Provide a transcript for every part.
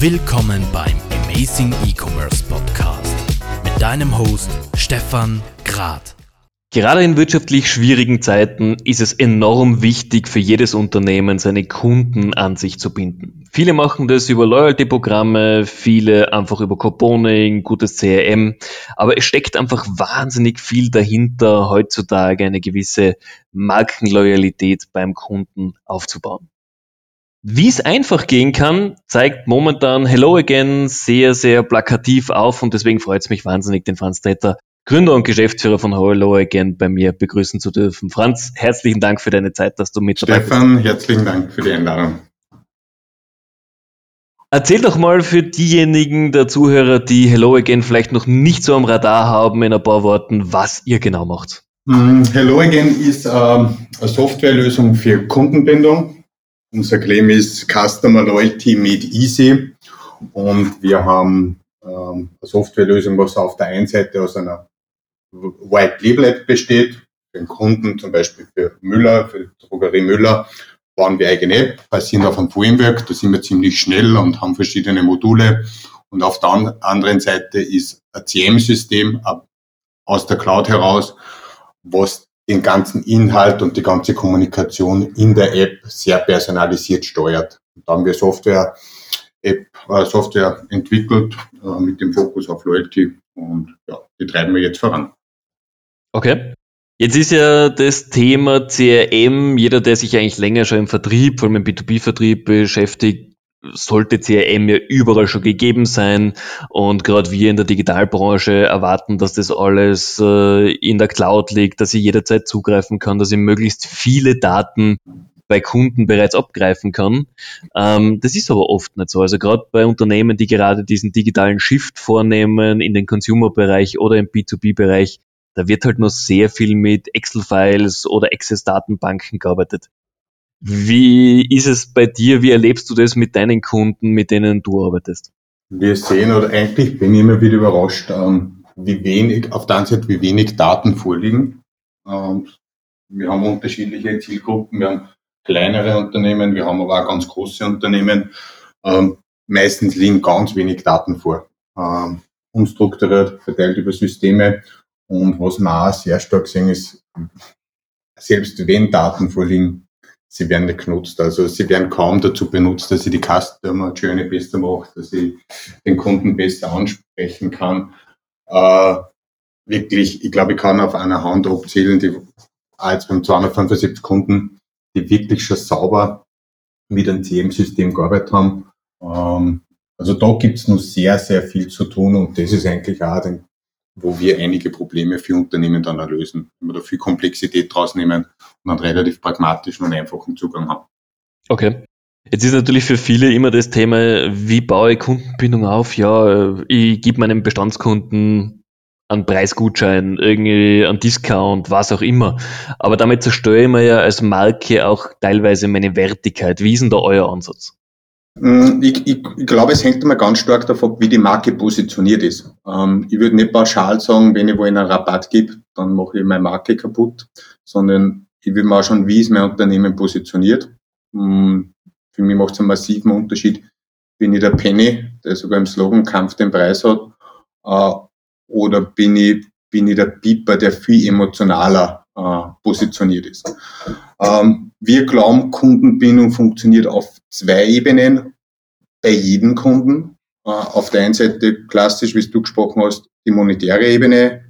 Willkommen beim Amazing E-Commerce Podcast mit deinem Host Stefan Grad. Gerade in wirtschaftlich schwierigen Zeiten ist es enorm wichtig für jedes Unternehmen, seine Kunden an sich zu binden. Viele machen das über Loyalty-Programme, viele einfach über Couponing, gutes CRM, aber es steckt einfach wahnsinnig viel dahinter, heutzutage eine gewisse Markenloyalität beim Kunden aufzubauen. Wie es einfach gehen kann, zeigt momentan Hello Again sehr, sehr plakativ auf und deswegen freut es mich wahnsinnig, den Franz Tretter, Gründer und Geschäftsführer von Hello Again, bei mir begrüßen zu dürfen. Franz, herzlichen Dank für deine Zeit, dass du mit dabei bist. Stefan, herzlichen Dank für die Einladung. Erzähl doch mal für diejenigen der Zuhörer, die Hello Again vielleicht noch nicht so am Radar haben, in ein paar Worten, was ihr genau macht. Hm, Hello Again ist ähm, eine Softwarelösung für Kundenbindung unser Claim ist Customer Loyalty Made Easy und wir haben ähm, eine Softwarelösung, was auf der einen Seite aus einer White Label App besteht, für den Kunden, zum Beispiel für Müller, für die Drogerie Müller, bauen wir eigene App, basieren auf einem Framework, da sind wir ziemlich schnell und haben verschiedene Module. Und auf der anderen Seite ist ein CM-System aus der Cloud heraus, was den ganzen Inhalt und die ganze Kommunikation in der App sehr personalisiert steuert. da haben wir Software, App, äh, Software entwickelt äh, mit dem Fokus auf Loyalty und ja, die treiben wir jetzt voran. Okay. Jetzt ist ja das Thema CRM, jeder, der sich eigentlich länger schon im Vertrieb, vor allem im B2B-Vertrieb beschäftigt, sollte CRM ja überall schon gegeben sein. Und gerade wir in der Digitalbranche erwarten, dass das alles äh, in der Cloud liegt, dass ich jederzeit zugreifen kann, dass ich möglichst viele Daten bei Kunden bereits abgreifen kann. Ähm, das ist aber oft nicht so. Also gerade bei Unternehmen, die gerade diesen digitalen Shift vornehmen in den Consumer-Bereich oder im B2B-Bereich, da wird halt noch sehr viel mit Excel-Files oder Access-Datenbanken gearbeitet. Wie ist es bei dir? Wie erlebst du das mit deinen Kunden, mit denen du arbeitest? Wir sehen, oder eigentlich bin ich immer wieder überrascht, ähm, wie wenig, auf der einen Seite, wie wenig Daten vorliegen. Ähm, wir haben unterschiedliche Zielgruppen. Wir haben kleinere Unternehmen, wir haben aber auch ganz große Unternehmen. Ähm, meistens liegen ganz wenig Daten vor. Unstrukturiert, verteilt über Systeme. Und was wir auch sehr stark sehen, ist, selbst wenn Daten vorliegen, sie werden nicht genutzt. Also sie werden kaum dazu benutzt, dass ich die Customer Journey besser mache, dass ich den Kunden besser ansprechen kann. Äh, wirklich, ich glaube, ich kann auf einer Hand abzählen, die als beim 275 Kunden, die wirklich schon sauber mit einem CM-System gearbeitet haben. Ähm, also da gibt es noch sehr, sehr viel zu tun und das ist eigentlich auch den wo wir einige Probleme für Unternehmen dann lösen, wenn wir da viel Komplexität draus nehmen einen relativ pragmatischen und einfachen Zugang haben. Okay. Jetzt ist natürlich für viele immer das Thema, wie baue ich Kundenbindung auf? Ja, ich gebe meinem Bestandskunden einen Preisgutschein, irgendwie einen Discount, was auch immer. Aber damit zerstöre ich mir ja als Marke auch teilweise meine Wertigkeit. Wie ist denn da euer Ansatz? Mm, ich, ich, ich glaube, es hängt immer ganz stark davon ab, wie die Marke positioniert ist. Ähm, ich würde nicht pauschal sagen, wenn ich wo einen Rabatt gebe, dann mache ich meine Marke kaputt, sondern ich will mal schauen, wie ist mein Unternehmen positioniert. Ähm, für mich macht es einen massiven Unterschied, bin ich der Penny, der sogar im Slogan Kampf den Preis hat, äh, oder bin ich, bin ich der Pieper, der viel emotionaler äh, positioniert ist. Ähm, wir glauben, Kundenbindung funktioniert auf zwei Ebenen bei jedem Kunden. Äh, auf der einen Seite klassisch, wie du gesprochen hast, die monetäre Ebene.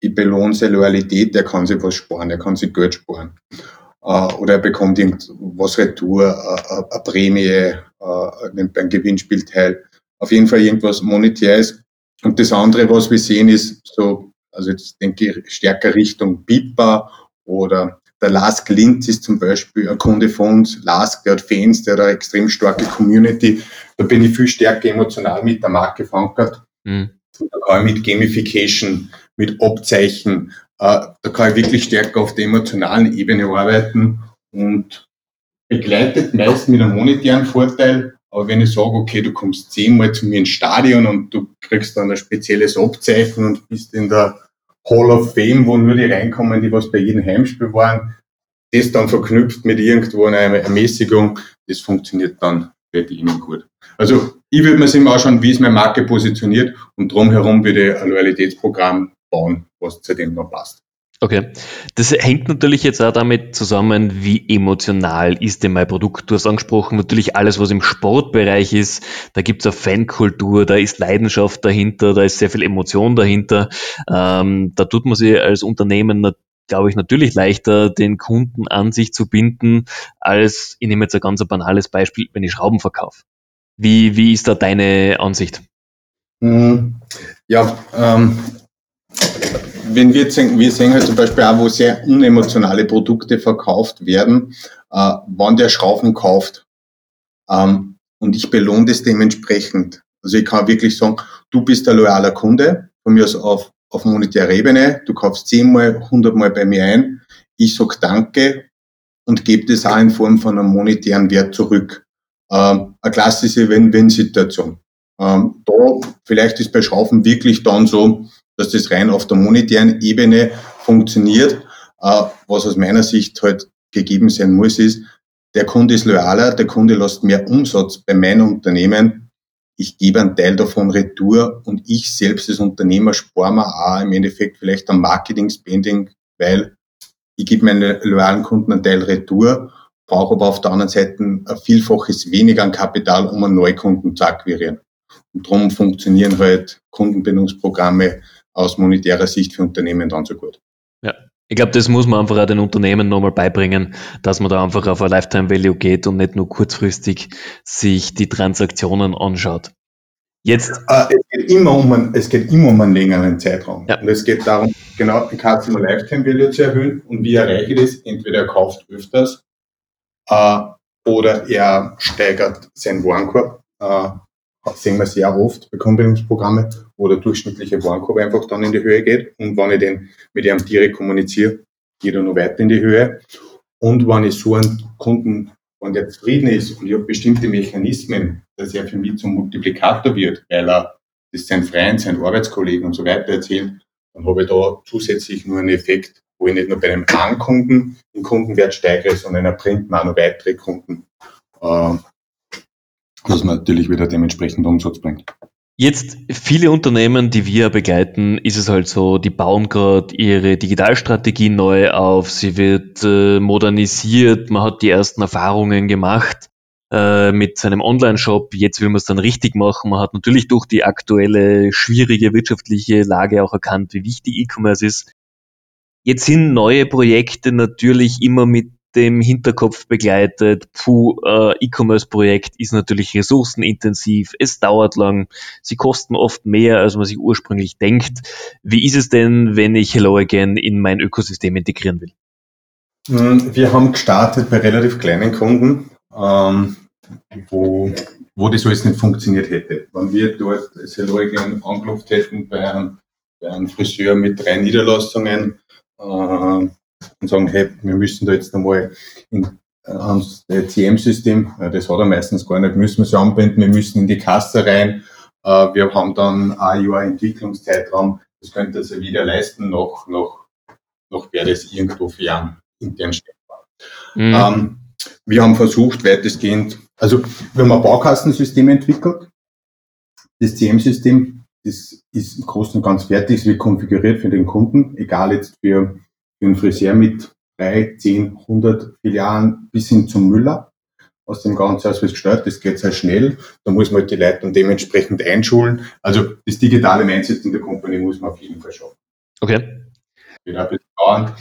Ich belohne seine Loyalität, der kann sich was sparen, er kann sich Geld sparen. Äh, oder er bekommt irgendwas retour, äh, eine Prämie, ein Gewinnspielteil. Auf jeden Fall irgendwas Monetäres. Und das andere, was wir sehen, ist so, also jetzt denke ich stärker Richtung BIPA oder der Lask Linz ist zum Beispiel ein Kunde von uns. Lask, der hat Fans, der hat eine extrem starke Community. Da bin ich viel stärker emotional mit der Marke verankert. Mhm. Da kann ich mit Gamification, mit Abzeichen, äh, da kann ich wirklich stärker auf der emotionalen Ebene arbeiten und begleitet meist mit einem monetären Vorteil. Aber wenn ich sage, okay, du kommst zehnmal zu mir ins Stadion und du kriegst dann ein spezielles Abzeichen und bist in der Hall of Fame, wo nur die reinkommen, die was bei jedem Heimspiel waren. Das dann verknüpft mit irgendwo einer Ermäßigung, das funktioniert dann fällt ihnen gut. Also ich würde mir immer anschauen, wie ist meine Marke positioniert und drumherum würde ein Loyalitätsprogramm bauen, was zu dem noch passt. Okay. Das hängt natürlich jetzt auch damit zusammen, wie emotional ist denn mein Produkt. Du hast angesprochen, natürlich alles, was im Sportbereich ist, da gibt's eine Fankultur, da ist Leidenschaft dahinter, da ist sehr viel Emotion dahinter. Ähm, da tut man sich als Unternehmen glaube ich, natürlich leichter, den Kunden an sich zu binden, als, ich nehme jetzt ein ganz banales Beispiel, wenn ich Schrauben verkaufe. Wie, wie ist da deine Ansicht? Hm, ja, ähm, wenn wir, sehen, wir sehen halt zum Beispiel auch, wo sehr unemotionale Produkte verkauft werden, äh, wann der Schrauben kauft. Ähm, und ich belohne das dementsprechend. Also ich kann wirklich sagen, du bist ein loyaler Kunde, von mir aus auf, auf monetärer Ebene, du kaufst zehnmal, hundertmal bei mir ein, ich sag Danke und gebe das auch in Form von einem monetären Wert zurück. Ähm, eine klassische Win-Win-Situation. Ähm, da vielleicht ist bei Schrauben wirklich dann so, dass das rein auf der monetären Ebene funktioniert. Äh, was aus meiner Sicht halt gegeben sein muss, ist, der Kunde ist loyaler, der Kunde lässt mehr Umsatz bei meinem Unternehmen. Ich gebe einen Teil davon retour und ich selbst als Unternehmer spare mir auch im Endeffekt vielleicht am Marketing-Spending, weil ich gebe meinen loyalen Kunden einen Teil retour, brauche aber auf der anderen Seite ein Vielfaches weniger an Kapital, um einen Neukunden zu akquirieren. Und darum funktionieren halt Kundenbindungsprogramme aus monetärer Sicht für Unternehmen dann so gut. Ja. Ich glaube, das muss man einfach auch den Unternehmen nochmal beibringen, dass man da einfach auf ein Lifetime Value geht und nicht nur kurzfristig sich die Transaktionen anschaut. Jetzt. Äh, es, geht immer um einen, es geht immer um einen längeren Zeitraum. Ja. Und es geht darum, genau den Customer Lifetime Value zu erhöhen. Und wie erreiche ich das? Entweder er kauft öfters äh, oder er steigert seinen Warenkorb. Äh, sehen wir sehr oft bei Kundenbindungsprogramme, wo der durchschnittliche Warenkorb einfach dann in die Höhe geht. Und wenn ich den mit ihm direkt kommuniziere, geht er noch weiter in die Höhe. Und wenn ich so einen Kunden, wenn der zufrieden ist und ich habe bestimmte Mechanismen, dass er für mich zum Multiplikator wird, weil er das sein Freund, sein Arbeitskollegen und so weiter erzählt, dann habe ich da zusätzlich nur einen Effekt, wo ich nicht nur bei einem einen Kunden den Kundenwert steigere, sondern er bringt mir auch noch weitere Kunden äh, man natürlich wieder dementsprechend Umsatz bringt. Jetzt viele Unternehmen, die wir begleiten, ist es halt so, die bauen gerade ihre Digitalstrategie neu auf, sie wird äh, modernisiert, man hat die ersten Erfahrungen gemacht äh, mit seinem Online-Shop, jetzt will man es dann richtig machen. Man hat natürlich durch die aktuelle schwierige wirtschaftliche Lage auch erkannt, wie wichtig E-Commerce ist. Jetzt sind neue Projekte natürlich immer mit dem Hinterkopf begleitet, puh, äh, E-Commerce-Projekt ist natürlich ressourcenintensiv, es dauert lang, sie kosten oft mehr, als man sich ursprünglich denkt. Wie ist es denn, wenn ich Hello Again in mein Ökosystem integrieren will? Hm, wir haben gestartet bei relativ kleinen Kunden, ähm, wo, wo das alles nicht funktioniert hätte. Wenn wir dort das Hello Again angeklopft hätten bei einem, bei einem Friseur mit drei Niederlassungen, äh, und sagen, hey, wir müssen da jetzt einmal in, ans CM-System, äh, das hat er meistens gar nicht, müssen wir sie anbinden, wir müssen in die Kasse rein, äh, wir haben dann ein Jahr Entwicklungszeitraum, das könnte er wieder leisten, noch, noch, noch wäre das irgendwo für Jahren intern steckbar. Mhm. Ähm, wir haben versucht, weitestgehend, also wir haben ein Baukastensystem entwickelt, das CM-System, das ist im Großen und ganz fertig, es wird konfiguriert für den Kunden, egal jetzt für für einen Friseur mit drei, zehn, hundert Filialen bis hin zum Müller aus dem ganzen Haus gestellt. Das geht sehr schnell. Da muss man halt die Leute dann dementsprechend einschulen. Also das digitale Mindset in der Company muss man auf jeden Fall schaffen. Okay. Wird ein bisschen dauern.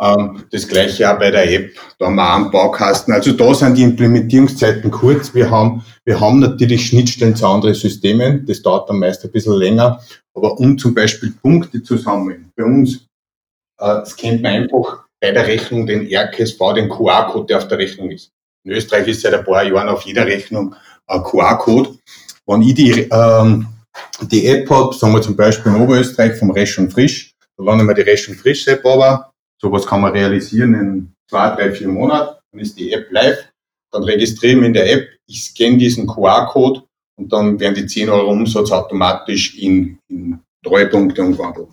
Ähm, das gleiche auch bei der App. Da haben wir einen Baukasten. Also da sind die Implementierungszeiten kurz. Wir haben, wir haben natürlich Schnittstellen zu anderen Systemen. Das dauert dann meist ein bisschen länger. Aber um zum Beispiel Punkte zu sammeln, bei uns äh, scannt man einfach bei der Rechnung den RKSV, den QR-Code, der auf der Rechnung ist. In Österreich ist seit ein paar Jahren auf jeder Rechnung ein QR-Code. Wenn ich die, ähm, die App habe, sagen wir zum Beispiel in Oberösterreich vom Resch und Frisch, da laden wir die Resch und Frisch App aber. Sowas kann man realisieren in zwei, drei, vier Monaten. Dann ist die App live. Dann registrieren wir in der App, ich scanne diesen QR-Code und dann werden die 10 Euro Umsatz automatisch in, in Treuepunkte umgewandelt.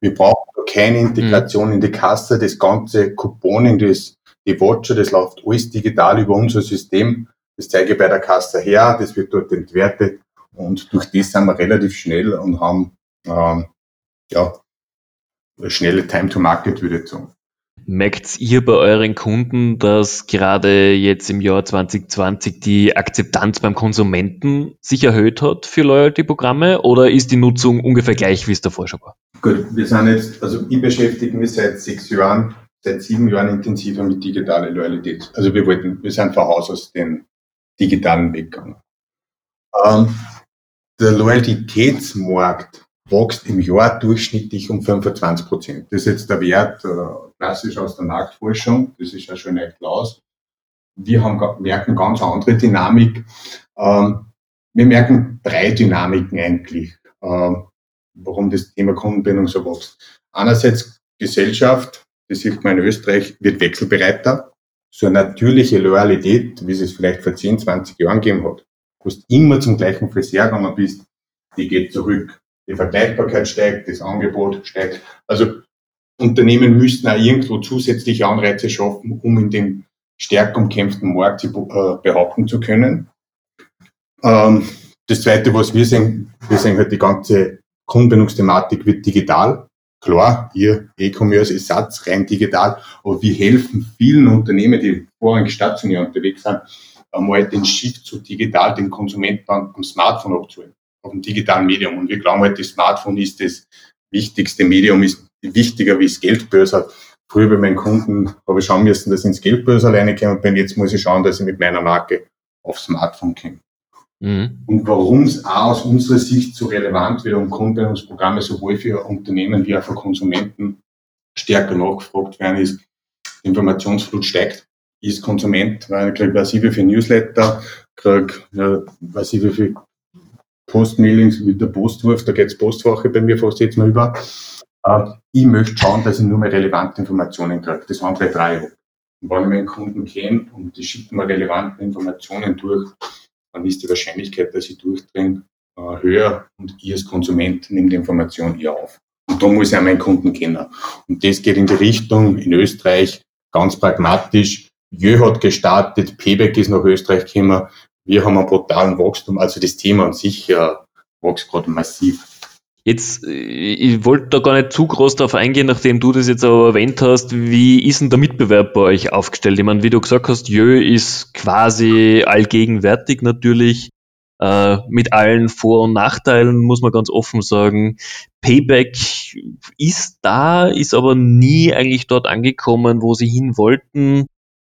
Wir brauchen keine Integration mhm. in die Kasse, das ganze Couponing, das, die Watcher, das läuft alles digital über unser System. das zeige ich bei der Kasse her, das wird dort entwertet und durch das sind wir relativ schnell und haben ähm, ja, eine schnelle Time to Market, würde ich sagen. Merkt ihr bei euren Kunden, dass gerade jetzt im Jahr 2020 die Akzeptanz beim Konsumenten sich erhöht hat für Loyalty-Programme oder ist die Nutzung ungefähr gleich, wie es davor schon war? Gut, wir sind jetzt, also ich beschäftige mich seit sechs Jahren, seit sieben Jahren intensiver mit digitaler Loyalität. Also wir wollten, wir sind von Haus aus den digitalen Weg gegangen. Ähm, der Loyalitätsmarkt wächst im Jahr durchschnittlich um 25 Prozent. Das ist jetzt der Wert äh, klassisch aus der Marktforschung. Das ist ja schon echt aus. Wir haben, merken ganz andere Dynamik. Ähm, wir merken drei Dynamiken eigentlich, ähm, warum das Thema Kundenbindung so wächst. Einerseits Gesellschaft, das sieht man in Österreich, wird wechselbereiter. So eine natürliche Loyalität, wie es es vielleicht vor 10, 20 Jahren gegeben hat, wo du immer zum gleichen Friseur gegangen bist, die geht zurück die Vergleichbarkeit steigt, das Angebot steigt. Also Unternehmen müssten auch irgendwo zusätzliche Anreize schaffen, um in den stärker umkämpften Markt äh, behaupten zu können. Ähm, das Zweite, was wir sehen, wir sehen halt die ganze Kundenbindungsthematik wird digital. Klar, ihr E-Commerce ist Satz, rein digital, aber wir helfen vielen Unternehmen, die vorrangig stationär unterwegs sind, einmal den Shift zu digital den Konsumenten am Smartphone abzuholen auf dem digitalen Medium. Und wir glauben halt, das Smartphone ist das wichtigste Medium, ist wichtiger wie das Geldbörse. Früher bei meinen Kunden habe ich schauen müssen, dass ich ins Geldbörse alleine komme und jetzt muss ich schauen, dass ich mit meiner Marke aufs Smartphone komme. Mhm. Und warum es auch aus unserer Sicht so relevant wird und Kundenbildungsprogramme sowohl für Unternehmen wie auch für Konsumenten stärker nachgefragt werden, ist, die Informationsflut steigt. Ich als Konsument, weil ich kriege, ich, wie viel Newsletter, kriege, weiß ich, viel Postmailings mit der Postwurf, da geht's Postwoche bei mir fast jetzt mal über. Äh, ich möchte schauen, dass ich nur mehr relevante Informationen kriege. Das andere drei. Und wenn ich meinen Kunden kenne und die schicken mir relevante Informationen durch, dann ist die Wahrscheinlichkeit, dass ich durchdringe, äh, höher und ich als Konsument nehme die Information eher auf. Und da muss ich auch meinen Kunden kennen. Und das geht in die Richtung, in Österreich, ganz pragmatisch. Jö hat gestartet, Payback ist nach Österreich gekommen wir haben einen brutalen Wachstum. Also das Thema an sich äh, wächst gerade massiv. Jetzt, äh, ich wollte da gar nicht zu groß darauf eingehen, nachdem du das jetzt aber erwähnt hast. Wie ist denn der Mitbewerb bei euch aufgestellt? Ich meine, wie du gesagt hast, Jö ist quasi allgegenwärtig natürlich, äh, mit allen Vor- und Nachteilen, muss man ganz offen sagen. Payback ist da, ist aber nie eigentlich dort angekommen, wo sie hin wollten.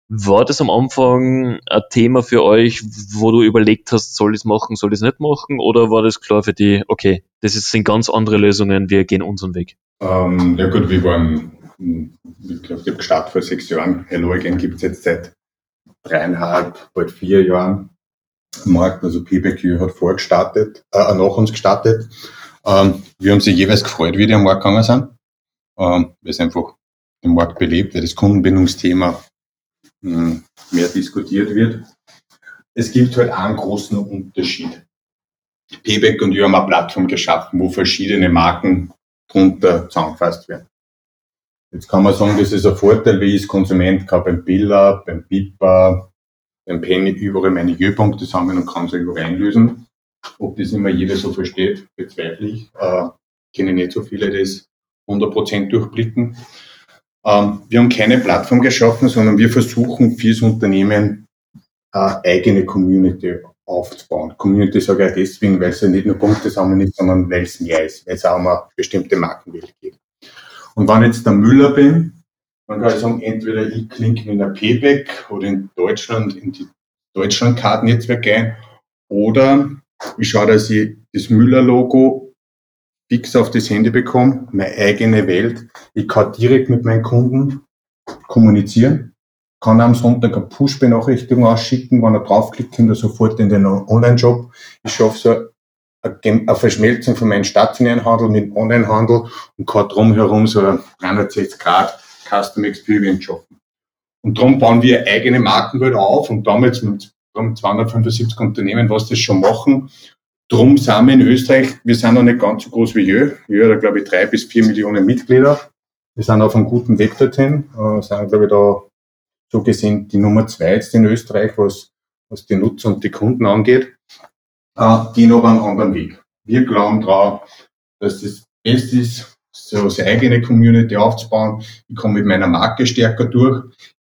War das am Anfang ein Thema für euch, wo du überlegt hast, soll ich es machen, soll ich es nicht machen? Oder war das klar für dich, okay, das sind ganz andere Lösungen, wir gehen unseren Weg? Ähm, ja gut, wir waren, ich glaube, ich habe gestartet vor sechs Jahren. Hello Again gibt es jetzt seit dreieinhalb, bald vier Jahren Markt. Also PBQ hat vorgestartet, äh, nach uns gestartet. Ähm, wir haben sich jeweils gefreut, wie die am Markt gegangen sind. Ähm, weil es einfach den Markt belebt, weil das Kundenbindungsthema mehr diskutiert wird. Es gibt halt einen großen Unterschied. Payback und wir haben eine Plattform geschaffen, wo verschiedene Marken drunter zusammengefasst werden. Jetzt kann man sagen, das ist ein Vorteil, wie ich als Konsument kann beim Billa, beim Pipa, beim Penny überall meine Jöpunkte sammeln und kann sie überall einlösen. Ob das immer jeder so versteht, bezweifle ich. Äh, kenne nicht so viele, die das 100% durchblicken. Ähm, wir haben keine Plattform geschaffen, sondern wir versuchen fürs Unternehmen eine eigene Community aufzubauen. Community sage ich deswegen, weil es ja nicht nur Punkte sammeln ist, sondern weil es mehr ist, weil es auch eine bestimmte Markenwelt geht. Und wenn ich jetzt der Müller bin, dann kann ich sagen, entweder ich klinke mit einer Payback oder in Deutschland in die Deutschland-Kartennetzwerk ein oder ich schaue, dass ich das Müller-Logo fix auf das Handy bekomme, meine eigene Welt. Ich kann direkt mit meinen Kunden kommunizieren, kann am Sonntag eine Push-Benachrichtigung ausschicken, wenn er draufklickt, kommt er sofort in den Online-Shop. Ich schaffe so eine Verschmelzung von meinem stationären Handel mit dem Online-Handel und kann drumherum so eine 360 Grad Custom Experience schaffen. Und darum bauen wir eigene Markenwelt auf und damals mit 275 Unternehmen, was das schon machen, Drum sind wir in Österreich, wir sind noch nicht ganz so groß wie Jö. Jö hat, glaube ich, drei bis vier Millionen Mitglieder. Wir sind auf einem guten Weg dorthin, äh, sind, glaube ich, da so gesehen die Nummer zwei jetzt in Österreich, was, was die Nutzer und die Kunden angeht, äh, gehen aber einen anderen Weg. Wir glauben daran, dass das Beste ist, so seine eigene Community aufzubauen. Ich komme mit meiner Marke stärker durch.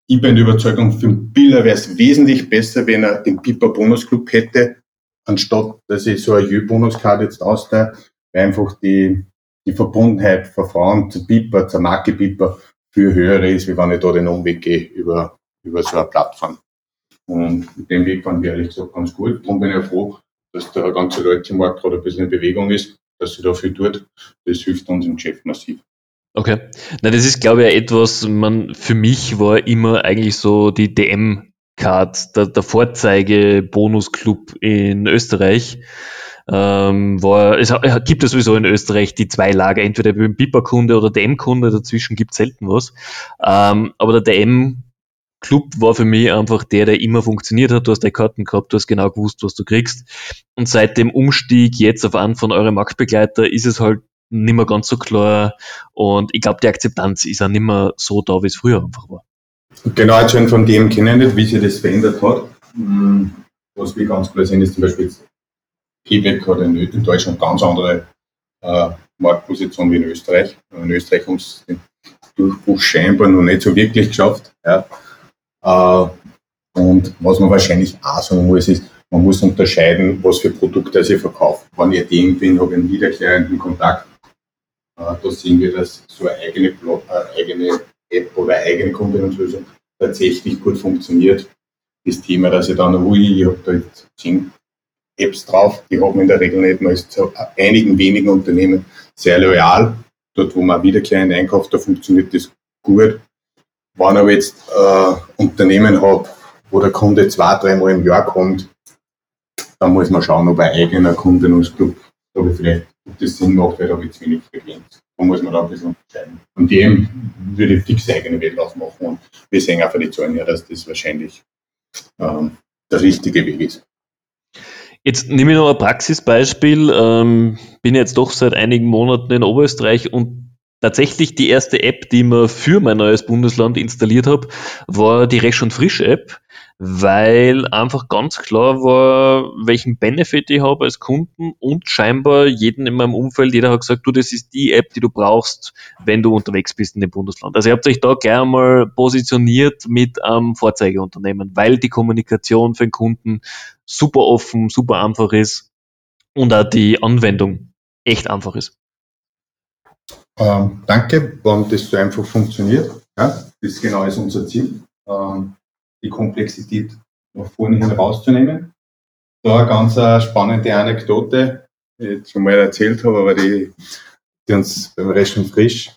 Ich bin der Überzeugung, für den Biller wäre es wesentlich besser, wenn er den Piper Bonus Club hätte, anstatt dass ich so eine Jö-Bonuskarte jetzt austeile, weil einfach die, die Verbundenheit von Frauen zu Piper, zur Marke Piper viel höher ist, wie wenn ich da den Umweg gehe über, über so eine Plattform. Und mit dem Weg waren wir ehrlich gesagt ganz gut. Darum bin ich froh, dass der ganze deutsche Markt gerade ein bisschen in Bewegung ist, dass sie da viel tut. Das hilft uns im Geschäft massiv. Okay. Na, das ist, glaube ich, etwas, man, für mich war immer eigentlich so die DM-Card, der, der Vorzeige-Bonus-Club in Österreich. Ähm, war, es gibt es sowieso in Österreich die zwei Lager, entweder beim Piper-Kunde oder DM-Kunde, dazwischen gibt es selten was. Ähm, aber der DM Club war für mich einfach der, der immer funktioniert hat. Du hast deine Karten gehabt, du hast genau gewusst, was du kriegst. Und seit dem Umstieg jetzt auf einen von euren Marktbegleiter ist es halt nicht mehr ganz so klar. Und ich glaube, die Akzeptanz ist auch nicht mehr so da, wie es früher einfach war. Genau, jetzt schon von dem kennen, wie sich das verändert hat. Mm, was wir ganz klar sehen, ist zum Beispiel Quebec hat in, in Deutschland ganz andere äh, Marktposition wie in Österreich. In Österreich haben sie den Durchbruch scheinbar noch nicht so wirklich geschafft. Ja. Äh, und was man wahrscheinlich auch sagen muss, ist, man muss unterscheiden, was für Produkte sie verkauft. Wenn ich bin, habe ich einen wiederkehrenden Kontakt. Äh, da sehen wir, dass so eine eigene, Plot, äh, eigene App oder eigene Kombinationslösung tatsächlich gut funktioniert. Das Thema, dass ich dann, ui, ich habe da jetzt zehn Apps drauf, die haben in der Regel nicht. Man ist zu einigen wenigen Unternehmen sehr loyal. Dort, wo man wiederkehrend einkauft, da funktioniert das gut. Wenn ich jetzt äh, Unternehmen habe, wo der Kunde zwei, dreimal im Jahr kommt, dann muss man schauen, ob ein eigener Kundenusclub, ob ich vielleicht ob das Sinn macht, weil da habe ich zu wenig Frequenz. Da muss man da ein bisschen entscheiden. Und dem würde ich fix eigene Welt aufmachen. Und wir sehen auch von den Zahlen her, dass das wahrscheinlich ähm, der richtige Weg ist. Jetzt nehme ich noch ein Praxisbeispiel. Ähm, bin jetzt doch seit einigen Monaten in Oberösterreich und tatsächlich die erste App, die ich mir für mein neues Bundesland installiert habe, war die Recht und Frisch App, weil einfach ganz klar war, welchen Benefit ich habe als Kunden und scheinbar jeden in meinem Umfeld, jeder hat gesagt, du, das ist die App, die du brauchst, wenn du unterwegs bist in dem Bundesland. Also ihr habt euch da gleich mal positioniert mit einem Vorzeigeunternehmen, weil die Kommunikation für den Kunden super offen, super einfach ist und auch die Anwendung echt einfach ist. Ähm, danke, warum das so einfach funktioniert. Ja, das ist genau unser Ziel, ähm, die Komplexität nach vorne hin rauszunehmen. Da eine ganz äh, spannende Anekdote, die ich schon mal erzählt habe, aber die, die uns beim Recht und Frisch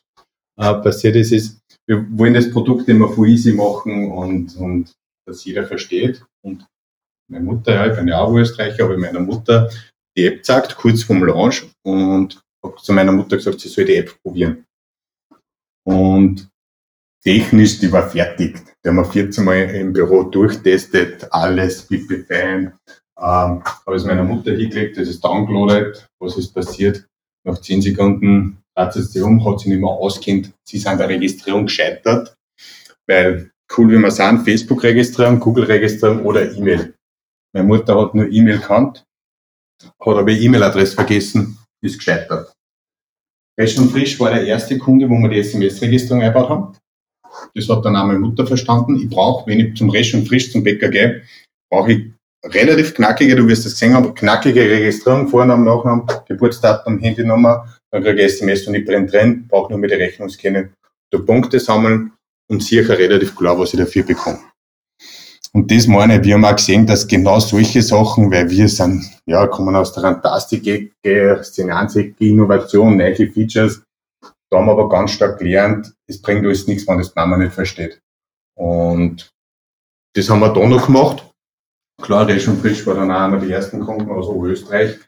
äh, passiert ist, ist, wir wollen das Produkt immer voll easy machen und, und dass jeder versteht. Und meine Mutter, ja, ich bin ja auch Österreicher, aber meine Mutter die App sagt, kurz vorm Launch und habe zu meiner Mutter gesagt, sie soll die App probieren. Und technisch, die war fertig. Die haben wir 14 Mal im Büro durchtestet, alles, pipi fein. Ähm, habe es meiner Mutter hingelegt, das ist downloaded. Was ist passiert? Nach 10 Sekunden dreht sie sich um, hat sie nicht mehr auskennt. Sie sind der Registrierung gescheitert, weil cool wie wir sind, Facebook-Registrierung, Google-Registrierung oder E-Mail. Meine Mutter hat nur E-Mail gekannt, hat aber E-Mail-Adresse vergessen, ist gescheitert. Fresh und Frisch war der erste Kunde, wo wir die SMS-Registrierung eingebaut haben. Das hat dann auch meine Mutter verstanden. Ich brauche, wenn ich zum Resch und Frisch zum Bäcker gehe, brauche ich relativ knackige, du wirst das gesehen haben, knackige Registrierung, Vornamen, Nachnamen, Geburtsdatum, Handynummer, dann kriege ich SMS und ich brenne drin, brauche nur mit der Rechnung scannen, da Punkte sammeln und sicher relativ klar, was ich dafür bekomme. Und das meine ich, wir haben auch gesehen, dass genau solche Sachen, weil wir sind, ja, kommen aus der Fantastik-Ecke, Szenantik, Innovation, neue Features, da haben wir aber ganz stark gelernt, es bringt alles nichts, wenn das die Mama nicht versteht. Und das haben wir da noch gemacht. Klar, Resch und Frisch war dann auch einer der ersten Kunden aus Oberösterreich.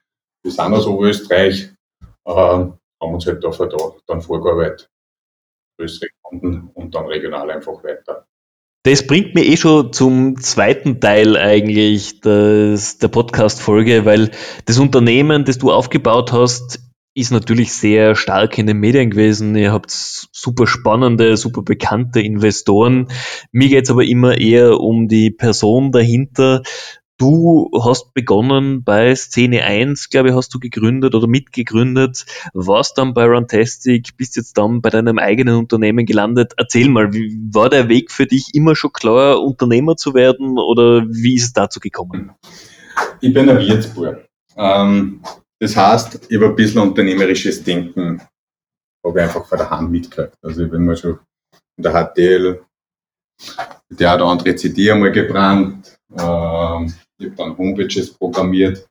Wir sind aus Oberösterreich, äh, haben uns halt dafür da dann vorgearbeitet. Größere Kunden und dann regional einfach weiter. Das bringt mir eh schon zum zweiten Teil eigentlich des, der Podcast-Folge, weil das Unternehmen, das du aufgebaut hast, ist natürlich sehr stark in den Medien gewesen. Ihr habt super spannende, super bekannte Investoren. Mir geht's aber immer eher um die Person dahinter. Du hast begonnen bei Szene 1, glaube ich, hast du gegründet oder mitgegründet, warst dann bei Runtastic, bist jetzt dann bei deinem eigenen Unternehmen gelandet. Erzähl mal, wie war der Weg für dich immer schon klar, Unternehmer zu werden oder wie ist es dazu gekommen? Ich bin ein Wirtsbub. Ähm, das heißt, ich habe ein bisschen unternehmerisches Denken, habe ich einfach von der Hand mitgekriegt. Also ich bin mal schon in der HTL, der hat andere CD einmal gebrannt, ähm, ich habe dann Homepages programmiert,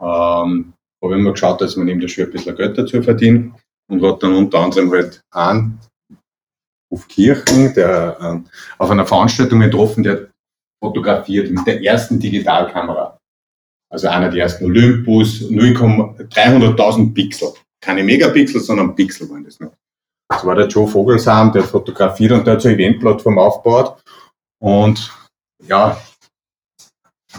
ähm, habe immer geschaut, dass man neben der Schule ein bisschen Geld dazu verdient und hat dann unter anderem halt einen auf Kirchen, der äh, auf einer Veranstaltung getroffen, der fotografiert mit der ersten Digitalkamera. Also einer der ersten Olympus, 300.000 Pixel. Keine Megapixel, sondern Pixel waren das noch. Das war der Joe Vogelsam, der fotografiert und der hat so eine Eventplattform aufgebaut. Und ja,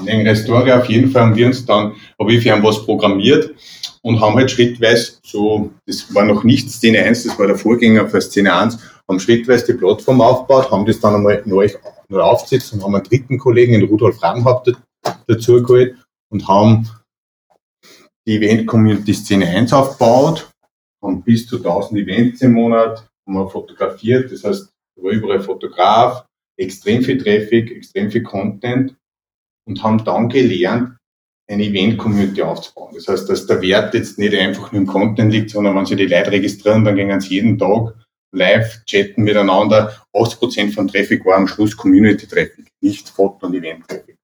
längere Story auf jeden Fall haben wir uns dann, habe ich für ihn was programmiert und haben halt schrittweise so, das war noch nicht Szene 1, das war der Vorgänger für Szene 1, haben schrittweise die Plattform aufgebaut, haben das dann einmal neu, neu aufgesetzt und haben einen dritten Kollegen, den Rudolf Ramhaupt, dazu geholt und haben die Event-Community Szene 1 aufgebaut, haben bis zu 1000 Events im Monat, haben wir fotografiert, das heißt, überall Fotograf, extrem viel Traffic, extrem viel Content und haben dann gelernt, eine Event-Community aufzubauen. Das heißt, dass der Wert jetzt nicht einfach nur im Content liegt, sondern wenn sie die Leute registrieren, dann gehen sie jeden Tag live chatten miteinander. 80% von Traffic war am Schluss Community-Traffic, nicht Foto- und Event-Traffic.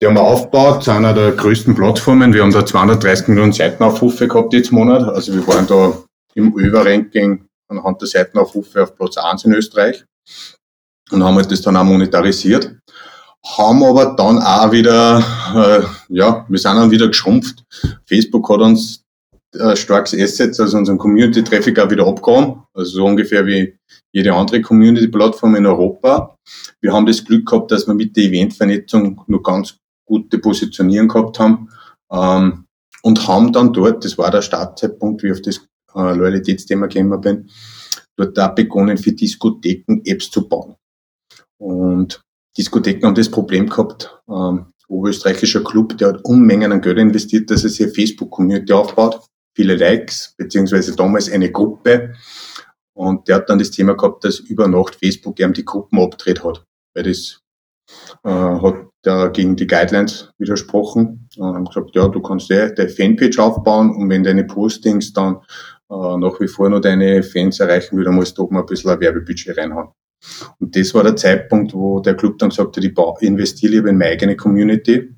Die haben wir aufgebaut, zu einer der größten Plattformen. Wir haben da 230 Millionen Seitenaufrufe gehabt jetzt Monat. Also wir waren da im Überranking anhand der Seitenaufrufe auf Platz 1 in Österreich und haben halt das dann auch monetarisiert haben aber dann auch wieder, äh, ja, wir sind dann wieder geschrumpft. Facebook hat uns äh, starkes Asset, also unseren Community-Traffic auch wieder abgehauen, also so ungefähr wie jede andere Community-Plattform in Europa. Wir haben das Glück gehabt, dass wir mit der Eventvernetzung nur ganz gute Positionierung gehabt haben ähm, und haben dann dort, das war der Startzeitpunkt, wie ich auf das äh, Loyalitätsthema gekommen bin, dort auch begonnen, für Diskotheken Apps zu bauen. Und Diskotheken haben das Problem gehabt, ähm, oberösterreichischer Club, der hat Unmengen an Geld investiert, dass er sich eine Facebook-Community aufbaut, viele Likes, beziehungsweise damals eine Gruppe. Und der hat dann das Thema gehabt, dass über Nacht Facebook ihm die Gruppen abgedreht hat, weil das äh, hat der gegen die Guidelines widersprochen und haben gesagt, ja, du kannst ja deine Fanpage aufbauen und wenn deine Postings dann äh, nach wie vor nur deine Fans erreichen will, dann musst du oben ein bisschen ein Werbebudget reinhauen. Und das war der Zeitpunkt, wo der Club dann gesagt hat, ich investiere lieber in meine eigene Community.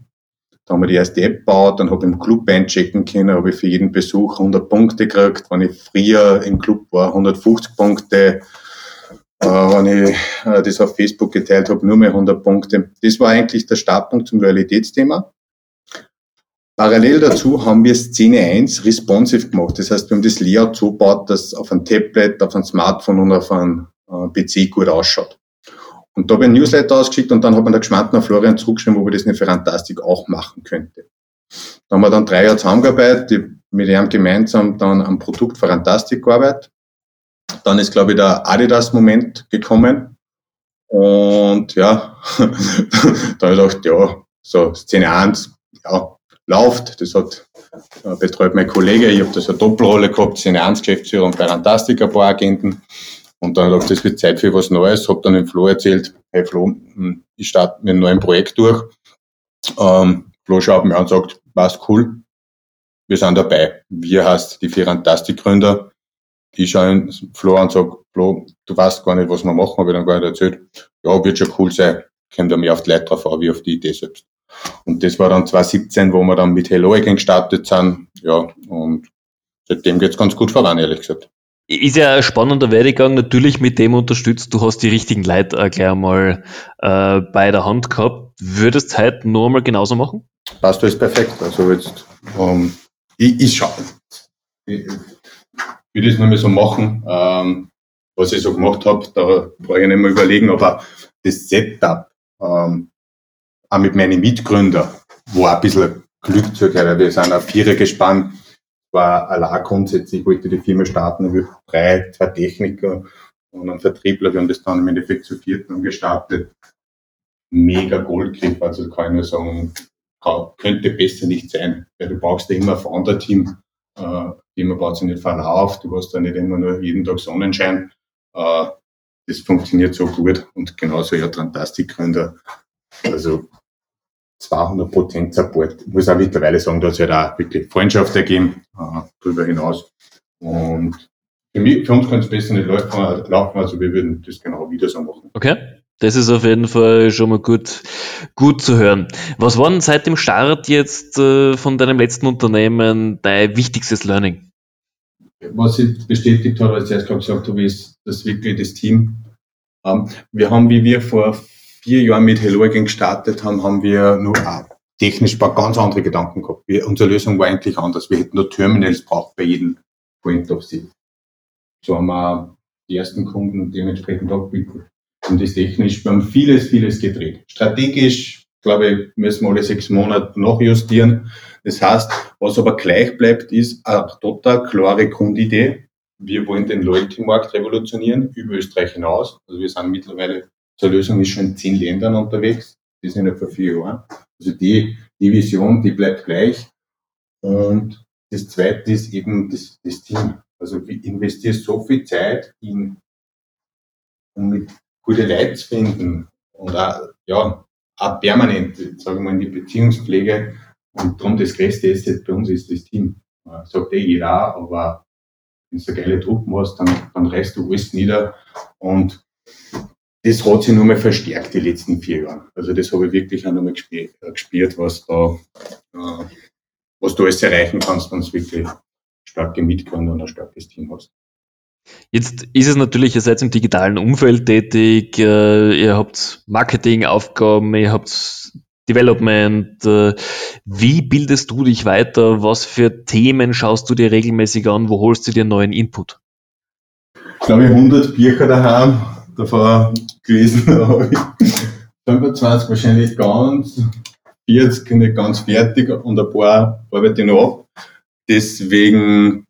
Da haben wir die erste App gebaut, dann habe ich im Club einchecken können, habe ich für jeden Besuch 100 Punkte gekriegt. Wenn ich früher im Club war, 150 Punkte. Äh, wenn ich äh, das auf Facebook geteilt habe, nur mehr 100 Punkte. Das war eigentlich der Startpunkt zum Loyalitätsthema. Parallel dazu haben wir Szene 1 responsive gemacht. Das heißt, wir haben das Layout so gebaut, dass auf ein Tablet, auf ein Smartphone und auf ein äh, PC gut ausschaut. Und da habe ich ein Newsletter ausgeschickt und dann hat man der Geschmandner Florian zurückgeschrieben, ob ich das nicht für Fantastik auch machen könnte. Da haben wir dann drei Jahre zusammengearbeitet, mit ihm gemeinsam dann am Produkt für Fantastik gearbeitet. Dann ist, glaube ich, der Adidas-Moment gekommen. Und ja, da habe ich gedacht, ja, so Szene 1, ja, läuft. Das hat äh, betreut mein Kollege. Ich habe da so eine Doppelrolle gehabt, Szene 1 Geschäftsführer und bei Fantastik ein paar Agenten. Und dann habe ich das wird Zeit für was Neues, habe dann dem Flo erzählt, hey Flo, hm, ich starte mit einem neuen Projekt durch. Ähm, Flo schaut mir an und sagt, was cool, wir sind dabei. Wir heißt die Fantastik-Gründer. Ich schaue ihn Flo an und sage, Flo, du weißt gar nicht, was wir machen, habe ich dann gar nicht erzählt. Ja, wird schon cool sein. Kommt da mehr auf die Leute drauf an, wie auf die Idee selbst. Und das war dann 2017, wo wir dann mit Hello Again gestartet sind. Ja, und seitdem geht's ganz gut voran, ehrlich gesagt. Ist ja ein spannender Werdegang, natürlich mit dem unterstützt. Du hast die richtigen Leute äh, gleich einmal äh, bei der Hand gehabt. Würdest du heute noch einmal genauso machen? Passt alles perfekt. Also jetzt, ähm, ich, ich schaue. Ich, ich würde es nur mehr so machen, ähm, was ich so gemacht habe. Da brauche ich nicht mehr überlegen, aber das Setup, ähm, auch mit meinen Mitgründern, auch ein bisschen Glück zugehört. Wir sind auf Vierer gespannt war allein grundsätzlich, wollte die Firma starten, wir drei, zwei Techniker und ein Vertriebler, wir haben das dann im Endeffekt zu vierten gestartet. mega Goldgriff. Also kann ich nur sagen, könnte besser nicht sein. Weil du brauchst ja immer ein Founder-Team. Äh, immer baut sich nicht Verlauf. Du hast da nicht immer nur jeden Tag Sonnenschein. Äh, das funktioniert so gut. Und genauso ja Fantastikgründer. Also 200 Prozent Support. Ich muss auch mittlerweile sagen, dass es halt auch wirklich Freundschaft ergeben, äh, darüber hinaus. Und für, mich, für uns kann es besser nicht laufen, also wir würden das genau wieder so machen. Okay. Das ist auf jeden Fall schon mal gut, gut zu hören. Was war denn seit dem Start jetzt äh, von deinem letzten Unternehmen dein wichtigstes Learning? Was ich bestätigt habe, als ich erst gesagt habe, ist, dass wirklich das Team, ähm, wir haben, wie wir vor vier Jahren mit Hello Again gestartet haben, haben wir nur äh, technisch ganz andere Gedanken gehabt. Wir, unsere Lösung war eigentlich anders. Wir hätten nur Terminals braucht bei jedem Point of Sale. So haben wir die ersten Kunden dementsprechend abgewickelt und ist technisch. Wir haben vieles, vieles gedreht. Strategisch, glaube ich, müssen wir alle sechs Monate noch justieren. Das heißt, was aber gleich bleibt, ist eine total klare Grundidee. Wir wollen den Loyalty-Markt revolutionieren, über Österreich hinaus. Also wir sind mittlerweile zur Lösung ist schon in zehn Ländern unterwegs. Die sind ja vor vier Jahren. Also die, die Vision, die bleibt gleich. Und das zweite ist eben das, das Team. Also du investierst so viel Zeit in, um mit gute Leute zu finden und auch, ja, auch permanent, sagen wir mal, in die Beziehungspflege. Und darum das größte Asset bei uns ist das Team. Sagt eh jeder aber wenn du geile Truppen hast, dann, dann reißt du alles nieder. Und das hat sich nochmal verstärkt die letzten vier Jahre. Also das habe ich wirklich auch nochmal gespielt, gespielt was da, äh, was du alles erreichen kannst, wenn du wirklich starke Mitgründer und ein starkes Team hast. Jetzt ist es natürlich, ihr seid im digitalen Umfeld tätig, äh, ihr habt Marketingaufgaben, ihr habt Development. Äh, wie bildest du dich weiter? Was für Themen schaust du dir regelmäßig an? Wo holst du dir neuen Input? Ich glaube, 100 Bücher daheim, davor gelesen habe ich 25 wahrscheinlich ganz, 40 nicht ganz fertig und ein paar arbeite ich noch ab. Deswegen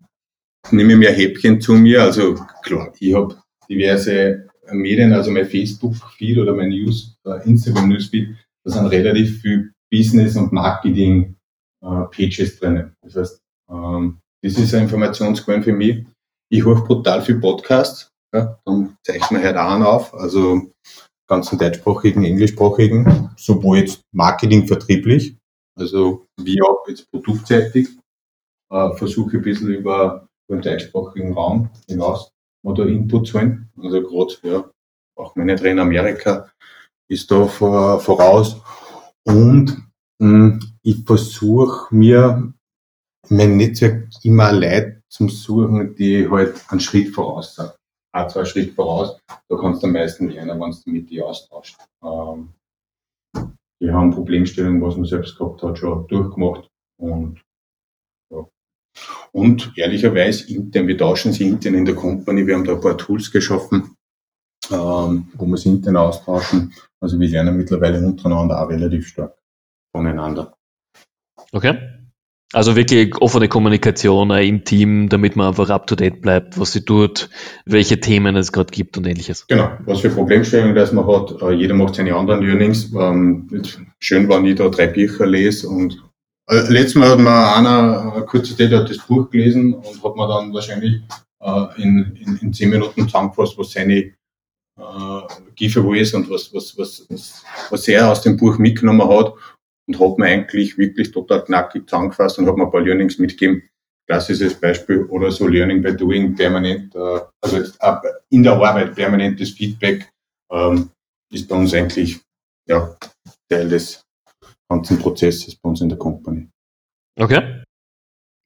nehme ich mir Häppchen zu mir. Also klar, ich habe diverse Medien, also mein Facebook-Feed oder mein News, äh, Instagram-Newsfeed, da sind relativ viel Business- und Marketing-Pages äh, drinnen. Das heißt, ähm, das ist eine Informationsquelle für mich. Ich höre brutal viel Podcasts, ja, dann zeichnen wir halt auch einen auf, also ganzen deutschsprachigen, englischsprachigen, sowohl jetzt Marketing vertrieblich, also wie auch jetzt produktseitig, äh, versuche ein bisschen über den deutschsprachigen Raum hinaus mal da Input zu holen. Also gerade, ja, auch meine Trainer Amerika ist da vor, voraus. Und mh, hm, ich versuche mir mein Netzwerk immer Leute zum Suchen, die halt einen Schritt voraus sind. Auch zwei Schritt voraus, da kannst du am meisten lernen, wenn du mit dir austauscht. Ähm, die haben Problemstellungen, was man selbst gehabt hat, schon durchgemacht und und ehrlicherweise intern, wir tauschen sie intern in der Company, wir haben da ein paar Tools geschaffen, wo wir sie intern austauschen. Also wir lernen mittlerweile untereinander auch relativ stark voneinander. Okay. Also wirklich offene Kommunikation im Team, damit man einfach up to date bleibt, was sie tut, welche Themen es gerade gibt und ähnliches. Genau, was für Problemstellungen das man hat. Äh, jeder macht seine anderen Learnings. Ähm, schön, wenn ich da drei Bücher lese und äh, letztes Mal hat mir einer, eine kurze Zeit hat das Buch gelesen und hat mir dann wahrscheinlich äh, in, in, in zehn Minuten zusammengefasst, was seine äh, Giveaway ist und was, was, was, was, was er aus dem Buch mitgenommen hat und hat mir eigentlich wirklich total knackig zusammengefasst und hat mir ein paar Learnings mitgegeben. Klassisches Beispiel oder so Learning by Doing permanent, äh, also äh, in der Arbeit permanentes Feedback ähm, ist bei uns eigentlich ja, Teil des ganzen Prozesses bei uns in der Company. Okay.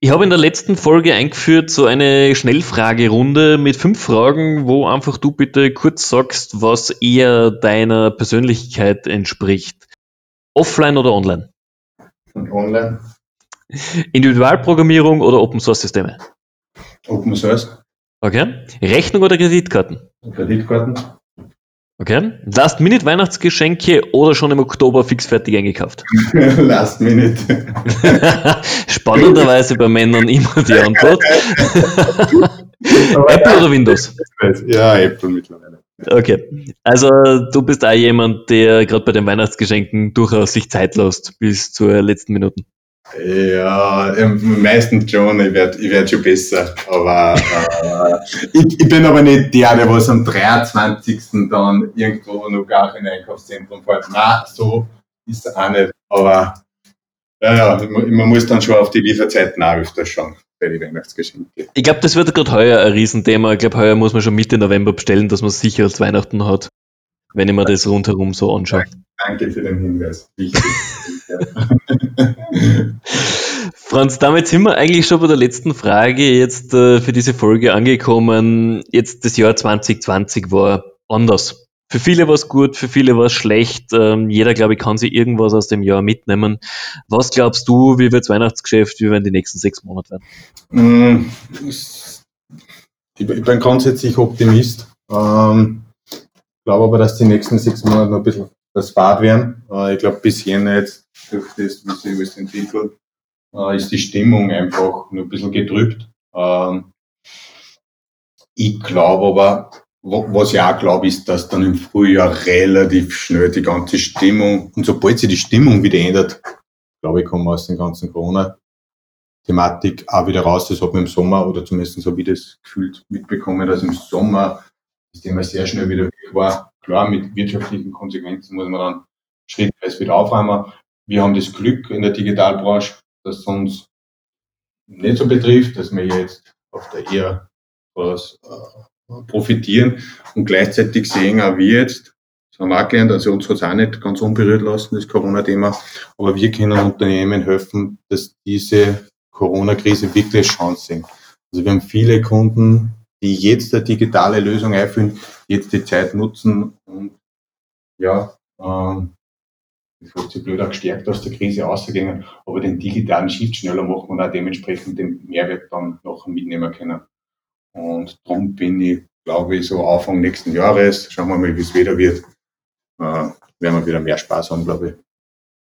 Ich habe in der letzten Folge eingeführt so eine Schnellfragerunde mit fünf Fragen, wo einfach du bitte kurz sagst, was eher deiner Persönlichkeit entspricht. Offline oder online? Online. Individualprogrammierung oder Open Source Systeme? Open Source. Okay. Rechnung oder Kreditkarten? Kreditkarten. Okay. Last-Minute-Weihnachtsgeschenke oder schon im Oktober fix fertig eingekauft? Last Minute. Spannenderweise bei Männern immer die Antwort. Apple oder Windows? Ja, Apple mittlerweile. Okay, also du bist auch jemand, der gerade bei den Weihnachtsgeschenken durchaus sich Zeit lässt bis zur letzten Minute. Ja, meistens schon, ich werde ich werd schon besser. Aber äh, ich, ich, bin aber nicht der, der was am 23. dann irgendwo noch gar in ein Einkaufszentrum fährt. Nein, so ist es auch nicht. Aber ja, ja, man muss dann schon auf die Lieferzeiten auch öfter schauen bei den Weihnachtsgeschenken. Ich glaube, das wird gerade heuer ein Riesenthema. Ich glaube, heuer muss man schon Mitte November bestellen, dass man es sicher als Weihnachten hat, wenn ich mir das rundherum so anschaue. Danke für den Hinweis. Franz, damit sind wir eigentlich schon bei der letzten Frage jetzt äh, für diese Folge angekommen. Jetzt das Jahr 2020 war anders. Für viele war es gut, für viele war es schlecht. Ähm, jeder, glaube ich, kann sich irgendwas aus dem Jahr mitnehmen. Was glaubst du, wie wird das Weihnachtsgeschäft, wie werden die nächsten sechs Monate werden? Mm, ich bin grundsätzlich Optimist. Ähm, glaube aber, dass die nächsten sechs Monate noch ein bisschen das Fahrt werden. Äh, ich glaube, bis Jänner jetzt, durch das, wie sich alles entwickelt, äh, ist die Stimmung einfach nur ein bisschen gedrückt. Ähm, ich glaube aber, was ich auch glaube, ist, dass dann im Frühjahr relativ schnell die ganze Stimmung, und sobald sich die Stimmung wieder ändert, glaube ich, kommen wir aus den ganzen Corona-Thematik auch wieder raus. Das hat man im Sommer, oder zumindest habe ich das gefühlt mitbekommen, dass im Sommer das Thema sehr schnell wieder weg war. Klar, mit wirtschaftlichen Konsequenzen muss man dann schrittweise wieder aufräumen. Wir haben das Glück in der Digitalbranche, dass es uns nicht so betrifft, dass wir jetzt auf der eher was äh, profitieren und gleichzeitig sehen auch wir jetzt, das haben wir auch gelernt, also uns hat es auch nicht ganz unberührt lassen, das Corona-Thema, aber wir können Unternehmen helfen, dass diese Corona-Krise wirklich Chance sehen. Also wir haben viele Kunden, die jetzt eine digitale Lösung einführen, jetzt die Zeit nutzen und ja, ähm, das hat sich blöd auch gestärkt aus der Krise ausgegangen, aber den digitalen Shift schneller machen und auch dementsprechend den Mehrwert dann noch mitnehmen können. Und darum bin ich, glaube ich, so Anfang nächsten Jahres, schauen wir mal, wie es wieder wird, äh, werden wir wieder mehr Spaß haben, glaube ich.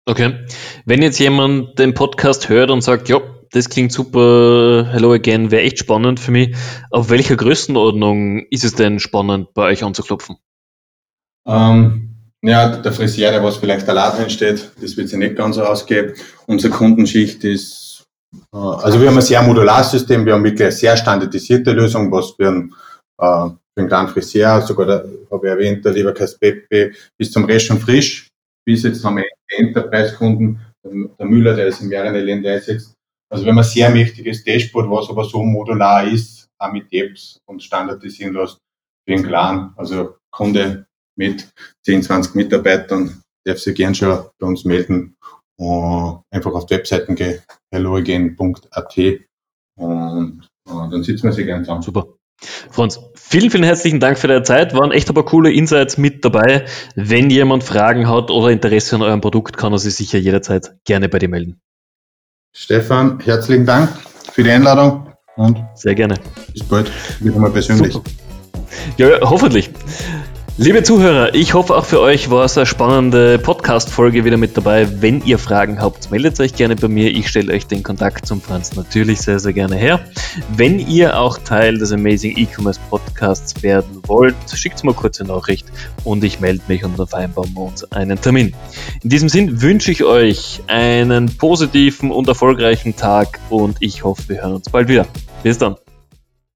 Okay. Wenn jetzt jemand den Podcast hört und sagt, ja, das klingt super, Hello Again, wäre echt spannend für mich. Auf welcher Größenordnung ist es denn spannend, bei euch anzuklopfen? Ähm, ja, der Friseur, der was vielleicht allein drin steht, das wird sich nicht ganz so ausgehen. Unsere Kundenschicht ist, äh, also wir haben ein sehr modulares System, wir haben wirklich eine sehr standardisierte Lösung, was für einen, äh, für einen kleinen Friseur, sogar der, habe ich erwähnt, der Leberkas Pepe, bis zum Rest schon frisch, bis jetzt haben wir Enterprise-Kunden, der Müller, der ist in mehreren Ländern einsetzt. Also haben ein sehr mächtiges Dashboard, was aber so modular ist, auch mit Apps und standardisieren lässt einen Clan. Also Kunde mit 10, 20 Mitarbeitern, darf sich gern schon bei uns melden. Uh, einfach auf die Webseiten gehen, helloagain.at und uh, dann sitzen wir sie gern zusammen. Super. Franz, vielen, vielen herzlichen Dank für deine Zeit. Waren echt aber coole Insights mit dabei. Wenn jemand Fragen hat oder Interesse an eurem Produkt, kann er sich sicher jederzeit gerne bei dir melden. Stefan, herzlichen Dank für die Einladung und sehr gerne. Bis bald, wieder mal persönlich. Super. Ja, hoffentlich. Liebe Zuhörer, ich hoffe auch für euch war es eine spannende Podcast-Folge wieder mit dabei. Wenn ihr Fragen habt, meldet euch gerne bei mir. Ich stelle euch den Kontakt zum Franz natürlich sehr, sehr gerne her. Wenn ihr auch Teil des Amazing E-Commerce Podcasts werden wollt, schickt mir kurze Nachricht und ich melde mich und dann vereinbaren wir uns einen Termin. In diesem Sinn wünsche ich euch einen positiven und erfolgreichen Tag und ich hoffe, wir hören uns bald wieder. Bis dann.